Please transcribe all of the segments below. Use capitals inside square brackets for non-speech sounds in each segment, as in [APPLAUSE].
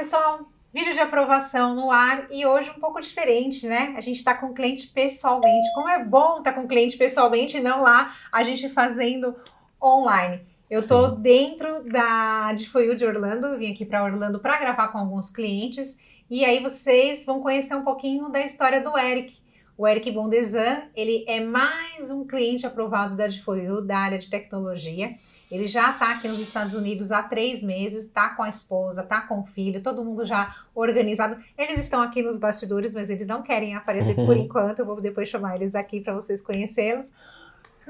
pessoal! Vídeo de aprovação no ar e hoje um pouco diferente, né? A gente está com o cliente pessoalmente. Como é bom estar tá com o cliente pessoalmente e não lá a gente fazendo online. Eu tô dentro da de Foi de Orlando, vim aqui para Orlando para gravar com alguns clientes e aí vocês vão conhecer um pouquinho da história do Eric. O Eric Bondesan, ele é mais um cliente aprovado da Difoyu, da área de tecnologia. Ele já está aqui nos Estados Unidos há três meses, está com a esposa, está com o filho, todo mundo já organizado. Eles estão aqui nos bastidores, mas eles não querem aparecer por enquanto. Eu vou depois chamar eles aqui para vocês conhecê-los.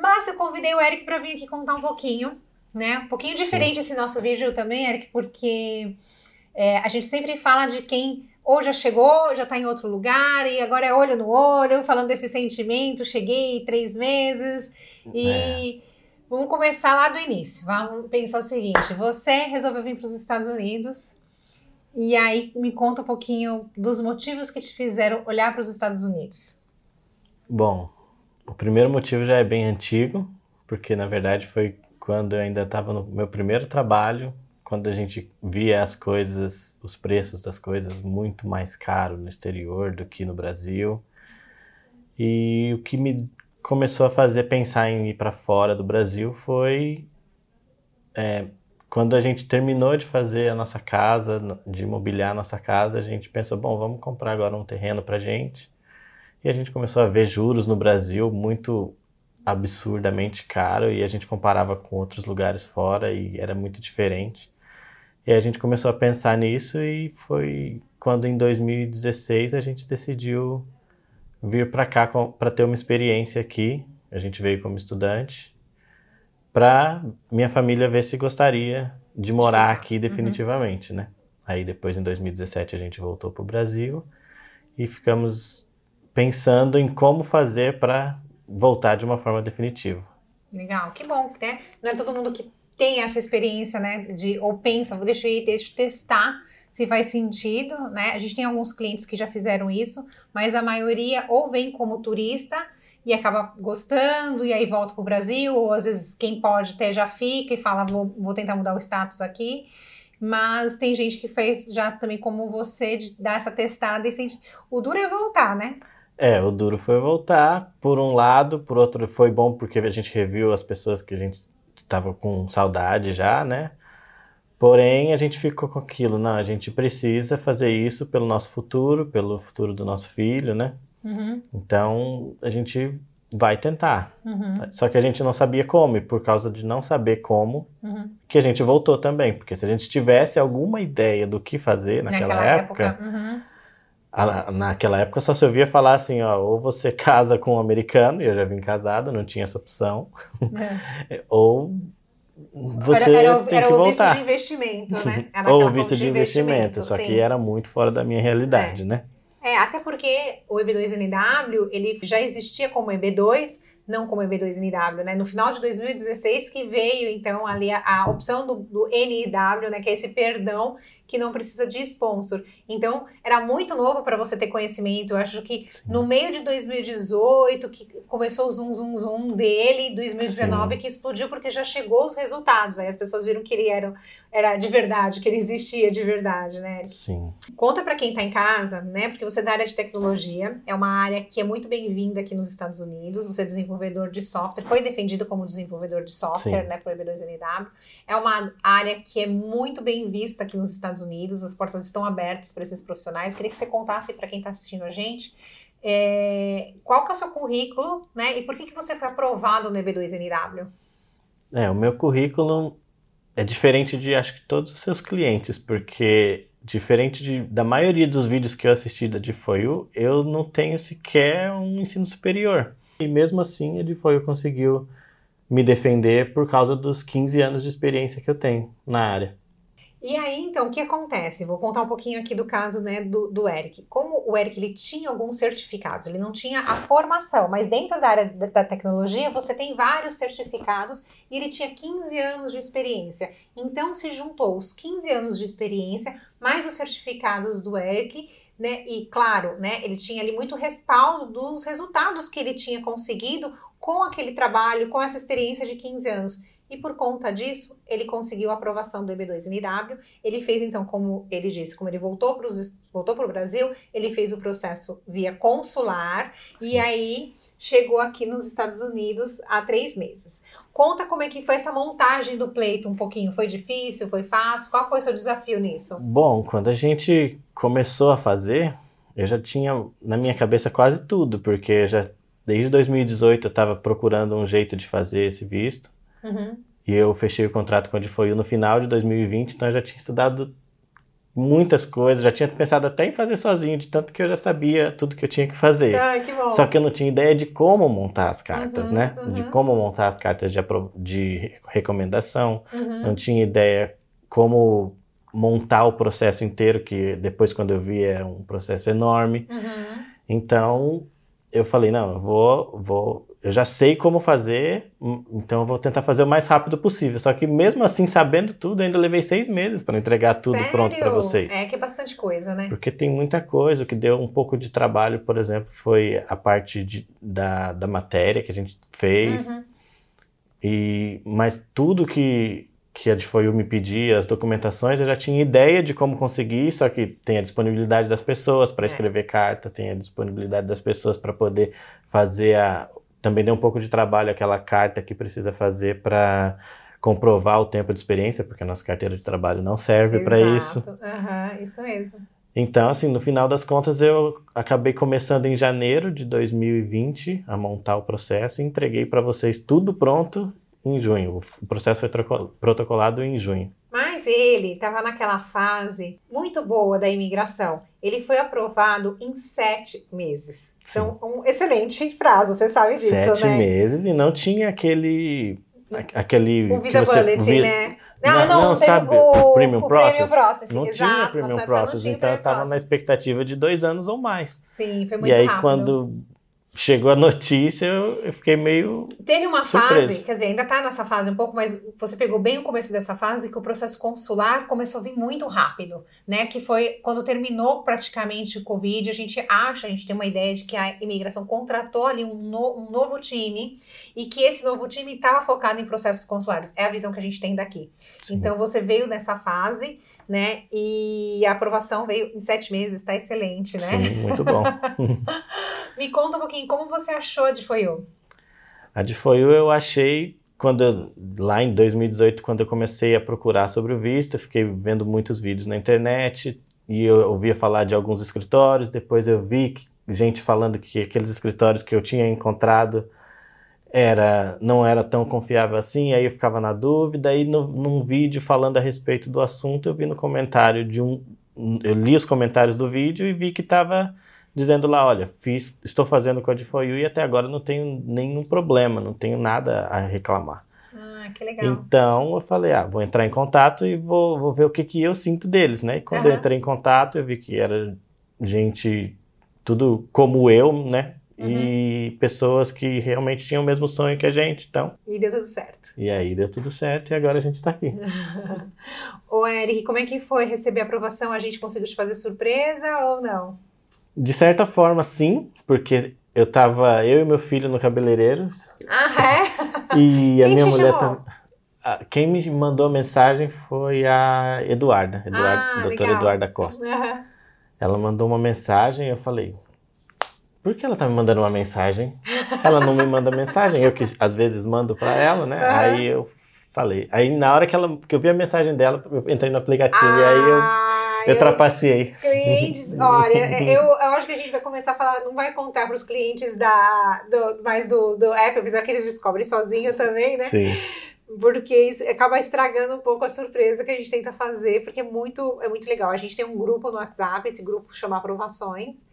Mas eu convidei o Eric para vir aqui contar um pouquinho, né? Um pouquinho diferente Sim. esse nosso vídeo também, Eric, porque é, a gente sempre fala de quem ou já chegou, já está em outro lugar, e agora é olho no olho, falando desse sentimento, cheguei três meses, e é. Vamos começar lá do início. Vamos pensar o seguinte: você resolveu vir para os Estados Unidos e aí me conta um pouquinho dos motivos que te fizeram olhar para os Estados Unidos. Bom, o primeiro motivo já é bem antigo, porque na verdade foi quando eu ainda estava no meu primeiro trabalho, quando a gente via as coisas, os preços das coisas muito mais caros no exterior do que no Brasil. E o que me começou a fazer pensar em ir para fora do Brasil foi é, quando a gente terminou de fazer a nossa casa, de mobiliar a nossa casa, a gente pensou, bom, vamos comprar agora um terreno para gente. E a gente começou a ver juros no Brasil muito absurdamente caro e a gente comparava com outros lugares fora e era muito diferente. E a gente começou a pensar nisso e foi quando em 2016 a gente decidiu vir para cá para ter uma experiência aqui. A gente veio como estudante para minha família ver se gostaria de morar aqui uhum. definitivamente, uhum. né? Aí depois em 2017 a gente voltou para o Brasil e ficamos pensando em como fazer para voltar de uma forma definitiva. Legal, que bom, né? Não é todo mundo que tem essa experiência, né? De ou pensa, vou deixar ir, deixa eu testar se faz sentido, né? A gente tem alguns clientes que já fizeram isso, mas a maioria ou vem como turista e acaba gostando e aí volta para o Brasil, ou às vezes quem pode até já fica e fala, vou, vou tentar mudar o status aqui. Mas tem gente que fez já também como você, de dar essa testada e sente. O duro é voltar, né? É, o duro foi voltar, por um lado, por outro foi bom porque a gente reviu as pessoas que a gente estava com saudade já, né? Porém, a gente ficou com aquilo, não, a gente precisa fazer isso pelo nosso futuro, pelo futuro do nosso filho, né? Uhum. Então, a gente vai tentar. Uhum. Só que a gente não sabia como, e por causa de não saber como, uhum. que a gente voltou também. Porque se a gente tivesse alguma ideia do que fazer naquela, naquela época, época. Uhum. A, naquela época só se ouvia falar assim, ó, ou você [LAUGHS] casa com um americano, e eu já vim casado, não tinha essa opção, é. [LAUGHS] ou você era, era, tem era que voltar. O visto de investimento, né? [LAUGHS] Ou o visto de, de investimento, investimento, só que era muito fora da minha realidade, é. né? É, até porque o EB2NW, ele já existia como EB2, não como EB2NW, né? No final de 2016 que veio, então, ali a, a opção do, do NIW, né? Que é esse perdão que não precisa de sponsor. Então, era muito novo para você ter conhecimento. Eu acho que Sim. no meio de 2018, que começou o zoom, zoom, zoom dele, 2019 Sim. que explodiu porque já chegou os resultados. Aí as pessoas viram que ele era, era de verdade, que ele existia de verdade, né? Sim. Conta para quem está em casa, né? Porque você é da área de tecnologia, é uma área que é muito bem-vinda aqui nos Estados Unidos. Você é desenvolvedor de software, foi defendido como desenvolvedor de software, Sim. né, por EB2NW. É uma área que é muito bem vista aqui nos Estados Unidos, as portas estão abertas para esses profissionais. Queria que você contasse para quem está assistindo a gente é, qual que é o seu currículo, né? E por que, que você foi aprovado no EB2NW? É, o meu currículo é diferente de acho que todos os seus clientes, porque diferente de, da maioria dos vídeos que eu assisti da DFOIU, eu não tenho sequer um ensino superior. E mesmo assim a DFOIU conseguiu me defender por causa dos 15 anos de experiência que eu tenho na área. E aí, então, o que acontece? Vou contar um pouquinho aqui do caso né, do, do Eric. Como o Eric ele tinha alguns certificados, ele não tinha a formação, mas dentro da área da tecnologia você tem vários certificados e ele tinha 15 anos de experiência. Então se juntou os 15 anos de experiência mais os certificados do Eric né? E claro, né, ele tinha ali muito respaldo dos resultados que ele tinha conseguido com aquele trabalho, com essa experiência de 15 anos. E por conta disso, ele conseguiu a aprovação do EB2NW. Ele fez, então, como ele disse, como ele voltou para o Brasil, ele fez o processo via consular. Sim. E aí chegou aqui nos Estados Unidos há três meses. Conta como é que foi essa montagem do pleito um pouquinho. Foi difícil? Foi fácil? Qual foi o seu desafio nisso? Bom, quando a gente começou a fazer, eu já tinha na minha cabeça quase tudo, porque já desde 2018 eu estava procurando um jeito de fazer esse visto. Uhum. E eu fechei o contrato com a no final de 2020, então eu já tinha estudado muitas coisas, já tinha pensado até em fazer sozinho, de tanto que eu já sabia tudo que eu tinha que fazer. Ah, que bom. Só que eu não tinha ideia de como montar as cartas, uhum, né? Uhum. De como montar as cartas de, de recomendação, uhum. não tinha ideia como montar o processo inteiro, que depois quando eu vi é um processo enorme. Uhum. Então eu falei, não, eu vou, vou, eu já sei como fazer, hum, então eu vou tentar fazer o mais rápido possível. Só que mesmo assim, sabendo tudo, ainda levei seis meses para entregar tudo Sério? pronto para vocês. É que é bastante coisa, né? Porque tem muita coisa. O que deu um pouco de trabalho, por exemplo, foi a parte de, da, da matéria que a gente fez. Uhum. E, mas tudo que, que a DFOIU me pedia, as documentações, eu já tinha ideia de como conseguir, só que tem a disponibilidade das pessoas para é. escrever é. carta, tem a disponibilidade das pessoas para poder fazer a. Também deu um pouco de trabalho aquela carta que precisa fazer para comprovar o tempo de experiência, porque a nossa carteira de trabalho não serve para isso. Uhum, isso mesmo. Então, assim, no final das contas, eu acabei começando em janeiro de 2020 a montar o processo e entreguei para vocês tudo pronto em junho. O processo foi protocolado em junho. Mas ele estava naquela fase muito boa da imigração. Ele foi aprovado em sete meses. Então, um excelente prazo, você sabe disso, sete né? Sete meses e não tinha aquele... aquele o Visa você, Bullet, né? Não, não, não, não sabe, o, o, Premium o Process? Premium Process não exato, tinha Premium Process, então eu estava na expectativa de dois anos ou mais. Sim, foi muito E aí, rápido. quando chegou a notícia, eu, fiquei meio. Teve uma surpreso. fase, quer dizer, ainda tá nessa fase um pouco, mas você pegou bem o começo dessa fase, que o processo consular começou a vir muito rápido, né? Que foi quando terminou praticamente o Covid, a gente acha, a gente tem uma ideia de que a imigração contratou ali um, no, um novo time e que esse novo time estava focado em processos consulares. É a visão que a gente tem daqui. Sim. Então você veio nessa fase né? E a aprovação veio em sete meses, está excelente, né? Sim, muito bom. [LAUGHS] Me conta um pouquinho, como você achou a de Foiu? A de Foiu eu achei quando eu, lá em 2018, quando eu comecei a procurar sobre o visto, eu fiquei vendo muitos vídeos na internet e eu ouvia falar de alguns escritórios, depois eu vi gente falando que aqueles escritórios que eu tinha encontrado era não era tão confiável assim, aí eu ficava na dúvida, aí no, num vídeo falando a respeito do assunto, eu vi no comentário de um eu li os comentários do vídeo e vi que estava dizendo lá, olha, fiz, estou fazendo Code for You e até agora não tenho nenhum problema, não tenho nada a reclamar. Ah, que legal. Então eu falei, ah, vou entrar em contato e vou, vou ver o que, que eu sinto deles, né? E quando uhum. eu entrei em contato, eu vi que era gente tudo como eu, né? Uhum. e pessoas que realmente tinham o mesmo sonho que a gente, então. E deu tudo certo. E aí deu tudo certo e agora a gente está aqui. [LAUGHS] Ô, Eric, como é que foi receber a aprovação? A gente conseguiu te fazer surpresa ou não? De certa forma, sim, porque eu tava, eu e meu filho no cabeleireiro. Ah, é? E a Quem minha mulher tava. Quem me mandou a mensagem foi a Eduarda, Eduarda ah, a doutora legal. Eduarda Costa. Uhum. Ela mandou uma mensagem e eu falei, por que ela tá me mandando uma mensagem? Ela não me manda mensagem, eu que às vezes mando para ela, né? Uhum. Aí eu falei. Aí na hora que, ela, que eu vi a mensagem dela, eu entrei no aplicativo ah, e aí eu, ah, eu, eu trapaceei. Clientes, [LAUGHS] olha, eu, eu acho que a gente vai começar a falar, não vai contar para os clientes da, do, mais do, do app, apesar que eles descobrem sozinho também, né? Sim porque isso acaba estragando um pouco a surpresa que a gente tenta fazer, porque é muito, é muito legal. A gente tem um grupo no WhatsApp, esse grupo chama Aprovações,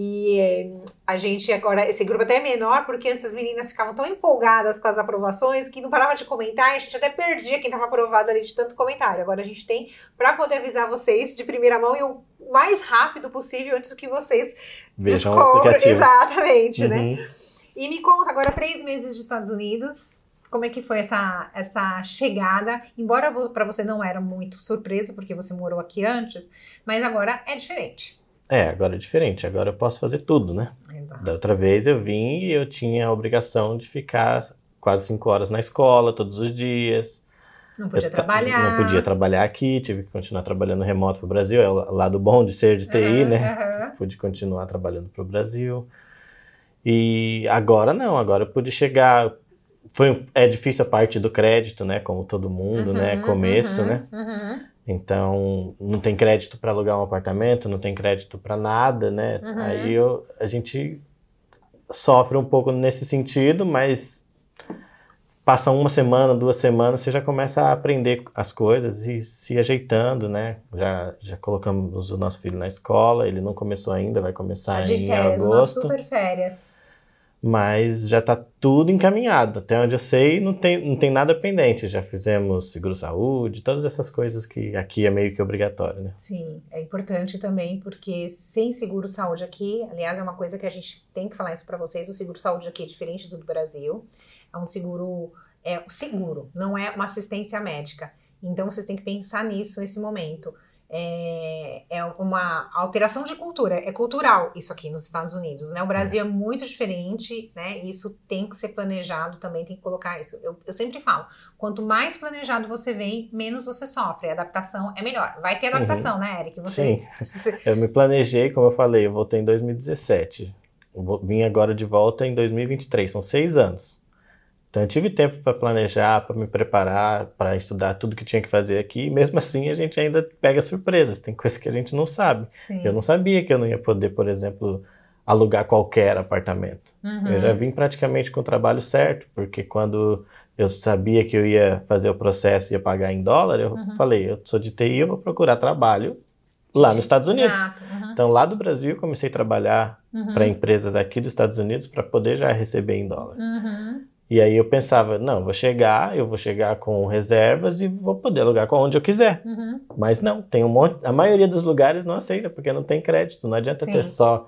e eh, a gente agora, esse grupo até é menor, porque antes as meninas ficavam tão empolgadas com as aprovações que não parava de comentar e a gente até perdia quem estava aprovado ali de tanto comentário. Agora a gente tem para poder avisar vocês de primeira mão e o mais rápido possível antes que vocês vejam o aplicativo. Exatamente, né? uhum. né? E me conta agora três meses de Estados Unidos. Como é que foi essa, essa chegada? Embora para você não era muito surpresa, porque você morou aqui antes, mas agora é diferente. É, agora é diferente. Agora eu posso fazer tudo, né? Exato. Da outra vez eu vim e eu tinha a obrigação de ficar quase cinco horas na escola todos os dias. Não podia trabalhar. Não podia trabalhar aqui, tive que continuar trabalhando remoto para o Brasil. É o lado bom de ser de TI, uhum, né? Uhum. Pude continuar trabalhando para o Brasil. E agora não, agora eu pude chegar. Foi, é difícil a parte do crédito, né? Como todo mundo, né? uhum, né? Começo, né? Então, não tem crédito para alugar um apartamento, não tem crédito para nada, né? Uhum. Aí eu, a gente sofre um pouco nesse sentido, mas passa uma semana, duas semanas, você já começa a aprender as coisas e se ajeitando, né? Já, já colocamos o nosso filho na escola, ele não começou ainda, vai começar tá em férias, agosto. super férias. Mas já está tudo encaminhado. Até onde eu sei, não tem, não tem nada pendente. Já fizemos seguro-saúde, todas essas coisas que aqui é meio que obrigatório, né? Sim, é importante também, porque sem seguro-saúde aqui, aliás, é uma coisa que a gente tem que falar isso para vocês, o seguro-saúde aqui é diferente do Brasil é um seguro, é seguro, não é uma assistência médica. Então vocês têm que pensar nisso nesse momento. É, é, uma alteração de cultura, é cultural isso aqui nos Estados Unidos, né? O Brasil é muito diferente, né? Isso tem que ser planejado também, tem que colocar isso. Eu, eu sempre falo, quanto mais planejado você vem, menos você sofre. A adaptação é melhor. Vai ter adaptação, uhum. né, Eric? Você, Sim. [LAUGHS] eu me planejei, como eu falei, eu voltei em 2017. Eu vim agora de volta em 2023, são seis anos. Então eu tive tempo para planejar, para me preparar, para estudar tudo que tinha que fazer aqui. E mesmo assim a gente ainda pega surpresas. Tem coisas que a gente não sabe. Sim. Eu não sabia que eu não ia poder, por exemplo, alugar qualquer apartamento. Uhum. Eu já vim praticamente com o trabalho certo, porque quando eu sabia que eu ia fazer o processo e ia pagar em dólar, eu uhum. falei, eu sou de TI, eu vou procurar trabalho lá nos Estados Unidos. Uhum. Então lá do Brasil eu comecei a trabalhar uhum. para empresas aqui dos Estados Unidos para poder já receber em dólar. Uhum. E aí eu pensava, não, vou chegar, eu vou chegar com reservas e vou poder alugar com onde eu quiser. Uhum. Mas não, tem um monte, a maioria dos lugares não aceita porque não tem crédito. Não adianta Sim. ter só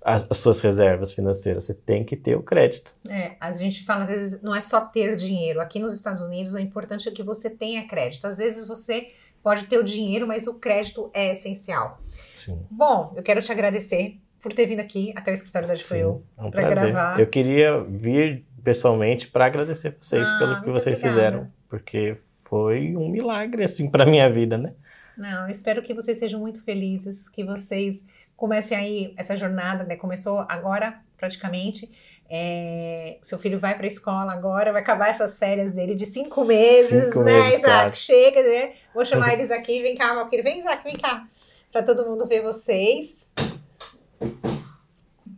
as, as, suas reservas financeiras, você tem que ter o crédito. É, a gente fala às vezes não é só ter dinheiro. Aqui nos Estados Unidos o importante é que você tenha crédito. Às vezes você pode ter o dinheiro, mas o crédito é essencial. Sim. Bom, eu quero te agradecer por ter vindo aqui até o escritório da Gfoil é um para gravar. Eu queria vir pessoalmente para agradecer vocês ah, pelo que vocês obrigada. fizeram, porque foi um milagre assim para minha vida, né? Não, espero que vocês sejam muito felizes, que vocês comecem aí essa jornada, né? Começou agora praticamente. É, seu filho vai para a escola agora, vai acabar essas férias dele de cinco meses, cinco né, meses, Isaac? Claro. Chega, né? Vou [LAUGHS] chamar eles aqui, vem cá, meu querido. Vem, Isaac, vem cá. Para todo mundo ver vocês.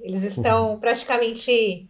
Eles estão praticamente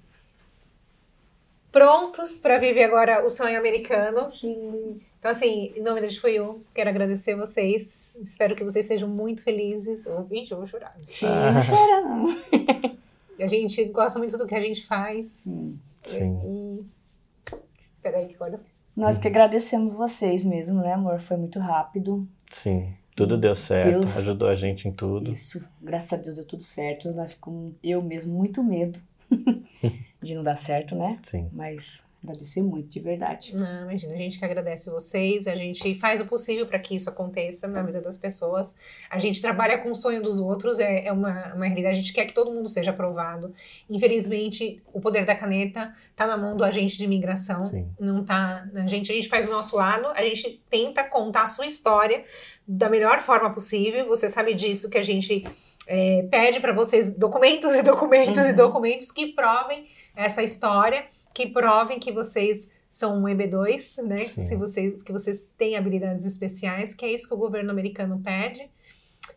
prontos para viver agora o sonho americano. Sim. Então, assim, em nome da Foi quero agradecer vocês. Espero que vocês sejam muito felizes. Ixi, eu vou chorar. Sim, ah. não chora não. [LAUGHS] a gente gosta muito do que a gente faz. Sim. Sim. E... Peraí, que olha. Nós que agradecemos vocês mesmo, né, amor? Foi muito rápido. Sim. Tudo deu certo, Deus... ajudou a gente em tudo. Isso, graças a Deus deu tudo certo. Nós com eu mesmo muito medo. [LAUGHS] de não dar certo, né? Sim. Mas agradecer muito, de verdade. Não, imagina, a gente que agradece vocês, a gente faz o possível para que isso aconteça na vida das pessoas. A gente trabalha com o sonho dos outros, é, é uma, uma realidade, a gente quer que todo mundo seja aprovado. Infelizmente, o poder da caneta tá na mão do agente de imigração, Sim. não tá a gente, a gente faz o nosso lado, a gente tenta contar a sua história da melhor forma possível, você sabe disso que a gente é, pede para vocês documentos [LAUGHS] e documentos uhum. e documentos que provem essa história, que provem que vocês são um EB2, né? Se vocês, que vocês têm habilidades especiais, que é isso que o governo americano pede.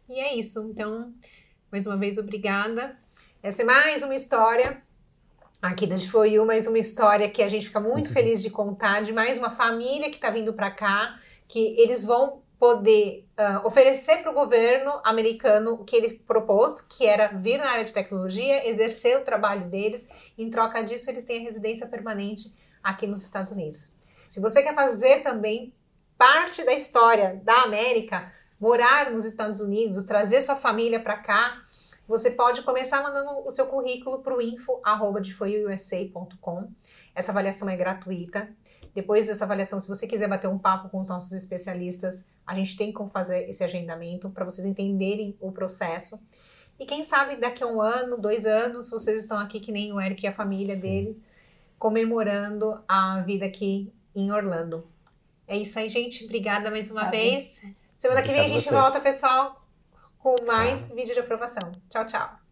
E é isso. Então, mais uma vez, obrigada. Essa é mais uma história aqui da Foi mais uma história que a gente fica muito uhum. feliz de contar, de mais uma família que está vindo para cá, que eles vão poder uh, oferecer para o governo americano o que ele propôs, que era vir na área de tecnologia, exercer o trabalho deles. Em troca disso, eles têm a residência permanente aqui nos Estados Unidos. Se você quer fazer também parte da história da América, morar nos Estados Unidos, trazer sua família para cá, você pode começar mandando o seu currículo para o info@defoiusa.com. Essa avaliação é gratuita. Depois dessa avaliação, se você quiser bater um papo com os nossos especialistas, a gente tem como fazer esse agendamento para vocês entenderem o processo. E quem sabe daqui a um ano, dois anos, vocês estão aqui que nem o Eric e a família Sim. dele, comemorando a vida aqui em Orlando. É isso aí, gente. Obrigada mais uma vez. Semana que vem a gente volta, pessoal, com mais vídeo de aprovação. Tchau, tchau.